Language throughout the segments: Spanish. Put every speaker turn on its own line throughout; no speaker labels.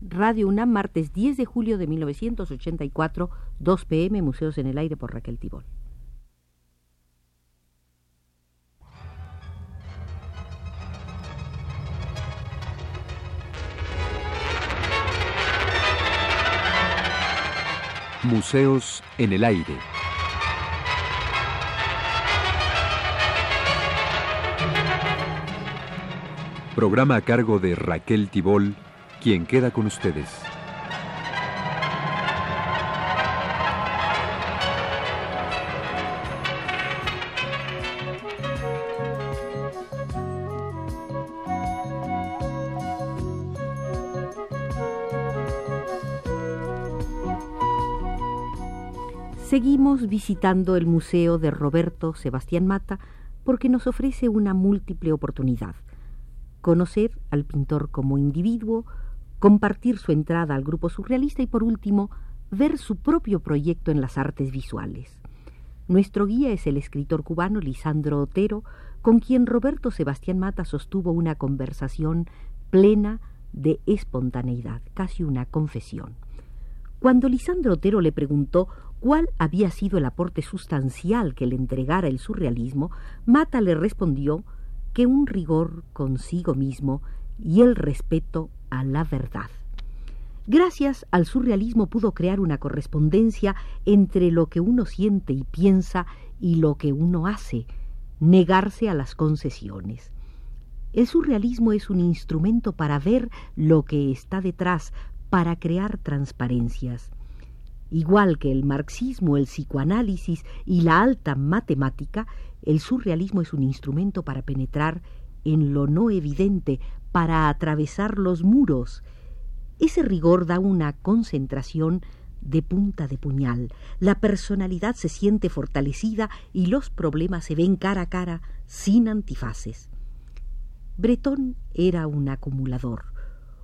Radio UNAM, martes 10 de julio de 1984, 2 pm, Museos en el Aire por Raquel Tibol.
Museos en el Aire. Programa a cargo de Raquel Tibol, quien queda con ustedes.
Seguimos visitando el Museo de Roberto Sebastián Mata porque nos ofrece una múltiple oportunidad. Conocer al pintor como individuo, compartir su entrada al grupo surrealista y por último, ver su propio proyecto en las artes visuales. Nuestro guía es el escritor cubano Lisandro Otero, con quien Roberto Sebastián Mata sostuvo una conversación plena de espontaneidad, casi una confesión. Cuando Lisandro Otero le preguntó cuál había sido el aporte sustancial que le entregara el surrealismo, Mata le respondió que un rigor consigo mismo y el respeto a la verdad. Gracias al surrealismo pudo crear una correspondencia entre lo que uno siente y piensa y lo que uno hace, negarse a las concesiones. El surrealismo es un instrumento para ver lo que está detrás, para crear transparencias. Igual que el marxismo, el psicoanálisis y la alta matemática, el surrealismo es un instrumento para penetrar en lo no evidente, para atravesar los muros. Ese rigor da una concentración de punta de puñal. La personalidad se siente fortalecida y los problemas se ven cara a cara, sin antifaces. Bretón era un acumulador.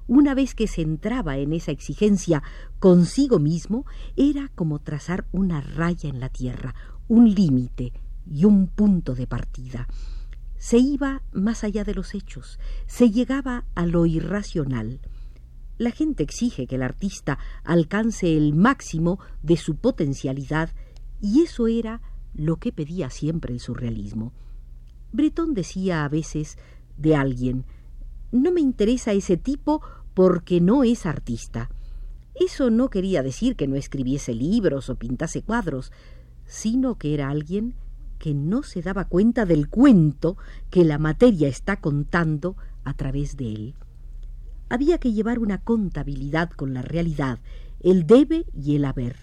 Una vez que se entraba en esa exigencia consigo mismo, era como trazar una raya en la tierra, un límite y un punto de partida. Se iba más allá de los hechos, se llegaba a lo irracional. La gente exige que el artista alcance el máximo de su potencialidad y eso era lo que pedía siempre el surrealismo. Breton decía a veces de alguien no me interesa ese tipo porque no es artista. Eso no quería decir que no escribiese libros o pintase cuadros, sino que era alguien que no se daba cuenta del cuento que la materia está contando a través de él. Había que llevar una contabilidad con la realidad, el debe y el haber.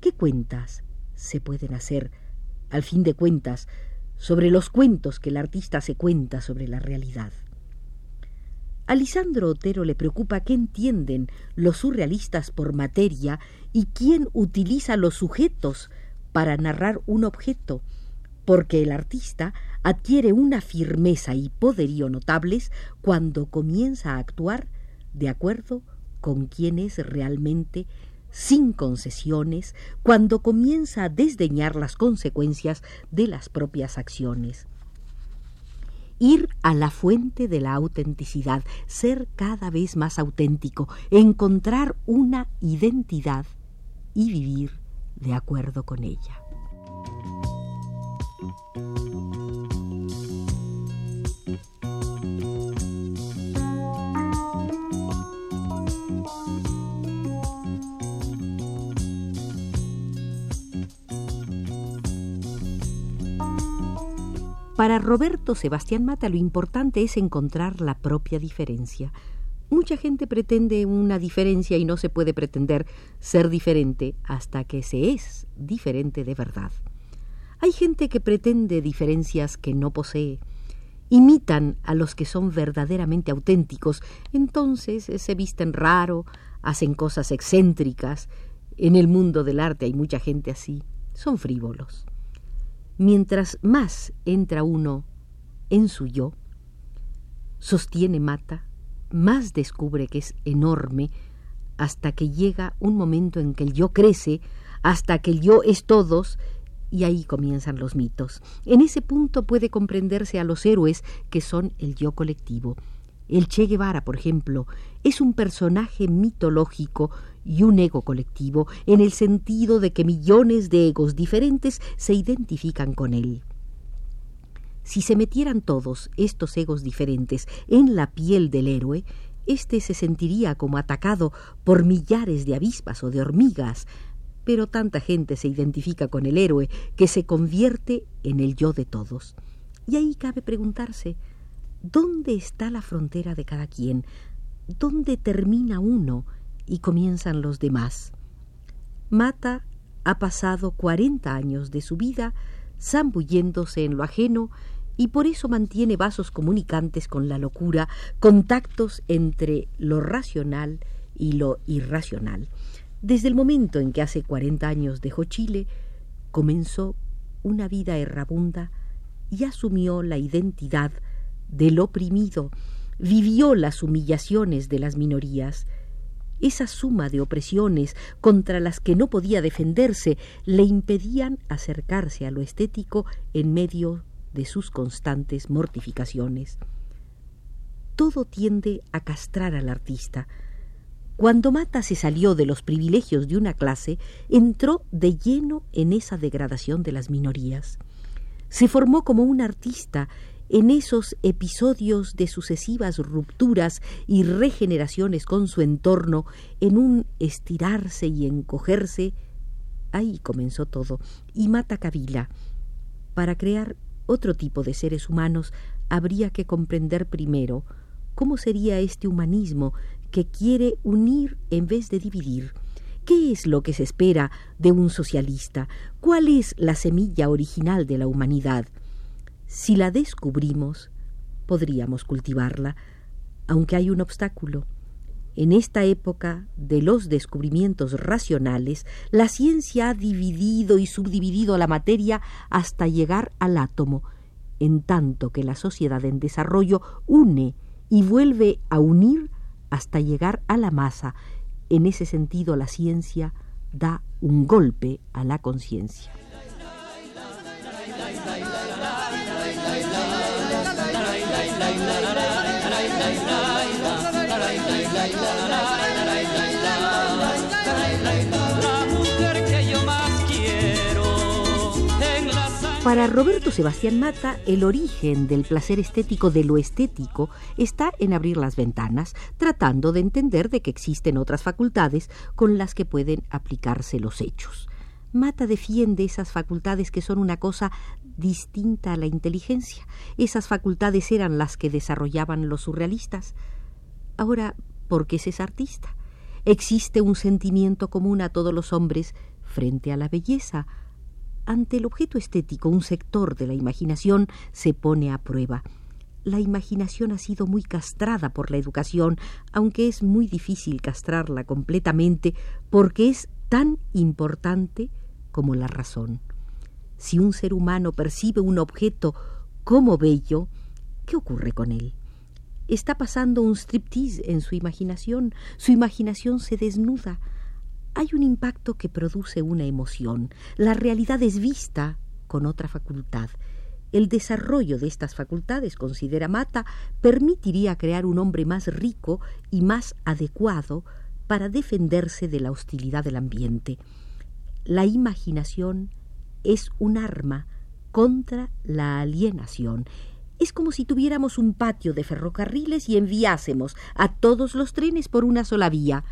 ¿Qué cuentas se pueden hacer, al fin de cuentas, sobre los cuentos que el artista se cuenta sobre la realidad? A Lisandro Otero le preocupa qué entienden los surrealistas por materia y quién utiliza los sujetos para narrar un objeto, porque el artista adquiere una firmeza y poderío notables cuando comienza a actuar de acuerdo con quién es realmente, sin concesiones, cuando comienza a desdeñar las consecuencias de las propias acciones ir a la fuente de la autenticidad, ser cada vez más auténtico, encontrar una identidad y vivir de acuerdo con ella. Para Roberto Sebastián Mata lo importante es encontrar la propia diferencia. Mucha gente pretende una diferencia y no se puede pretender ser diferente hasta que se es diferente de verdad. Hay gente que pretende diferencias que no posee. Imitan a los que son verdaderamente auténticos, entonces se visten raro, hacen cosas excéntricas. En el mundo del arte hay mucha gente así. Son frívolos. Mientras más entra uno en su yo, sostiene Mata, más descubre que es enorme hasta que llega un momento en que el yo crece, hasta que el yo es todos, y ahí comienzan los mitos. En ese punto puede comprenderse a los héroes que son el yo colectivo. El Che Guevara, por ejemplo, es un personaje mitológico y un ego colectivo, en el sentido de que millones de egos diferentes se identifican con él. Si se metieran todos estos egos diferentes en la piel del héroe, éste se sentiría como atacado por millares de avispas o de hormigas, pero tanta gente se identifica con el héroe que se convierte en el yo de todos. Y ahí cabe preguntarse, ¿dónde está la frontera de cada quien? ¿Dónde termina uno y comienzan los demás? Mata ha pasado cuarenta años de su vida zambulléndose en lo ajeno y por eso mantiene vasos comunicantes con la locura, contactos entre lo racional y lo irracional. Desde el momento en que hace cuarenta años dejó Chile, comenzó una vida errabunda y asumió la identidad del oprimido, vivió las humillaciones de las minorías. Esa suma de opresiones contra las que no podía defenderse le impedían acercarse a lo estético en medio de sus constantes mortificaciones. Todo tiende a castrar al artista, cuando Mata se salió de los privilegios de una clase, entró de lleno en esa degradación de las minorías. Se formó como un artista en esos episodios de sucesivas rupturas y regeneraciones con su entorno, en un estirarse y encogerse. Ahí comenzó todo, y Mata Kabila. Para crear otro tipo de seres humanos habría que comprender primero cómo sería este humanismo que quiere unir en vez de dividir. ¿Qué es lo que se espera de un socialista? ¿Cuál es la semilla original de la humanidad? Si la descubrimos, podríamos cultivarla, aunque hay un obstáculo. En esta época de los descubrimientos racionales, la ciencia ha dividido y subdividido la materia hasta llegar al átomo, en tanto que la sociedad en desarrollo une y vuelve a unir hasta llegar a la masa. En ese sentido, la ciencia da un golpe a la conciencia. Para Roberto Sebastián Mata, el origen del placer estético de lo estético está en abrir las ventanas, tratando de entender de que existen otras facultades con las que pueden aplicarse los hechos. Mata defiende esas facultades que son una cosa distinta a la inteligencia. Esas facultades eran las que desarrollaban los surrealistas. Ahora, ¿por qué es artista? Existe un sentimiento común a todos los hombres frente a la belleza, ante el objeto estético, un sector de la imaginación se pone a prueba. La imaginación ha sido muy castrada por la educación, aunque es muy difícil castrarla completamente porque es tan importante como la razón. Si un ser humano percibe un objeto como bello, ¿qué ocurre con él? Está pasando un striptease en su imaginación, su imaginación se desnuda, hay un impacto que produce una emoción. La realidad es vista con otra facultad. El desarrollo de estas facultades, considera Mata, permitiría crear un hombre más rico y más adecuado para defenderse de la hostilidad del ambiente. La imaginación es un arma contra la alienación. Es como si tuviéramos un patio de ferrocarriles y enviásemos a todos los trenes por una sola vía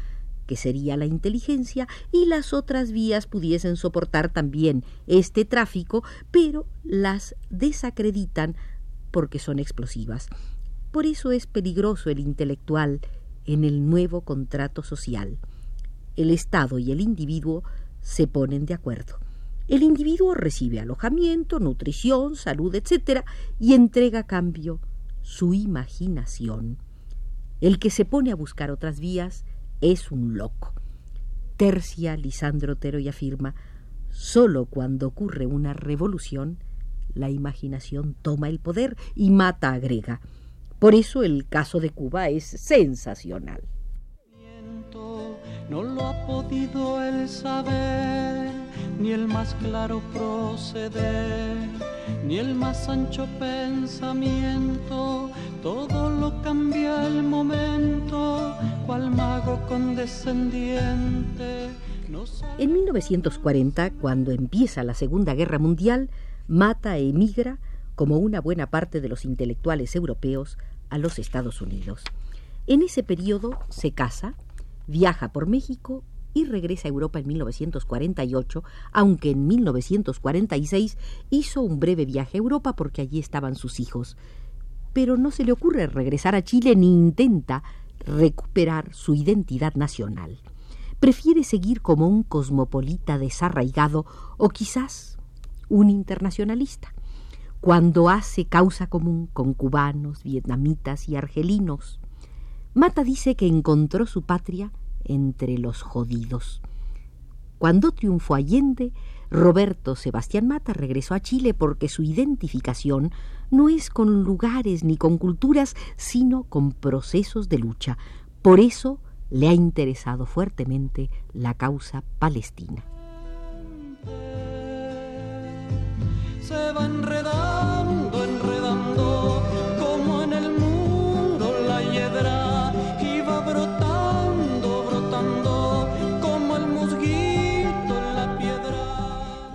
que sería la inteligencia, y las otras vías pudiesen soportar también este tráfico, pero las desacreditan porque son explosivas. Por eso es peligroso el intelectual en el nuevo contrato social. El Estado y el individuo se ponen de acuerdo. El individuo recibe alojamiento, nutrición, salud, etc., y entrega a cambio su imaginación. El que se pone a buscar otras vías es un loco. Tercia Lisandro Otero y afirma, solo cuando ocurre una revolución, la imaginación toma el poder y mata agrega. Por eso el caso de Cuba es sensacional.
No lo ha podido el saber, ni el más claro proceder, ni el más ancho pensamiento, todo lo cambia el condescendiente.
En 1940, cuando empieza la Segunda Guerra Mundial, Mata emigra, como una buena parte de los intelectuales europeos, a los Estados Unidos. En ese periodo se casa, viaja por México y regresa a Europa en 1948, aunque en 1946 hizo un breve viaje a Europa porque allí estaban sus hijos. Pero no se le ocurre regresar a Chile ni intenta recuperar su identidad nacional. Prefiere seguir como un cosmopolita desarraigado o quizás un internacionalista, cuando hace causa común con cubanos, vietnamitas y argelinos. Mata dice que encontró su patria entre los jodidos. Cuando triunfó Allende, Roberto Sebastián Mata regresó a Chile porque su identificación no es con lugares ni con culturas, sino con procesos de lucha. Por eso le ha interesado fuertemente la causa palestina.
Se va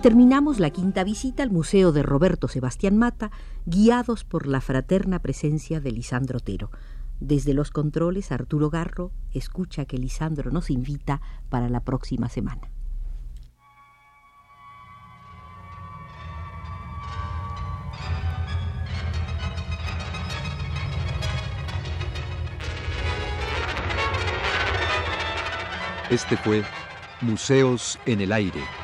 Terminamos la quinta visita al Museo de Roberto Sebastián Mata, guiados por la fraterna presencia de Lisandro Otero. Desde los controles, Arturo Garro escucha que Lisandro nos invita para la próxima semana.
Este fue Museos en el Aire.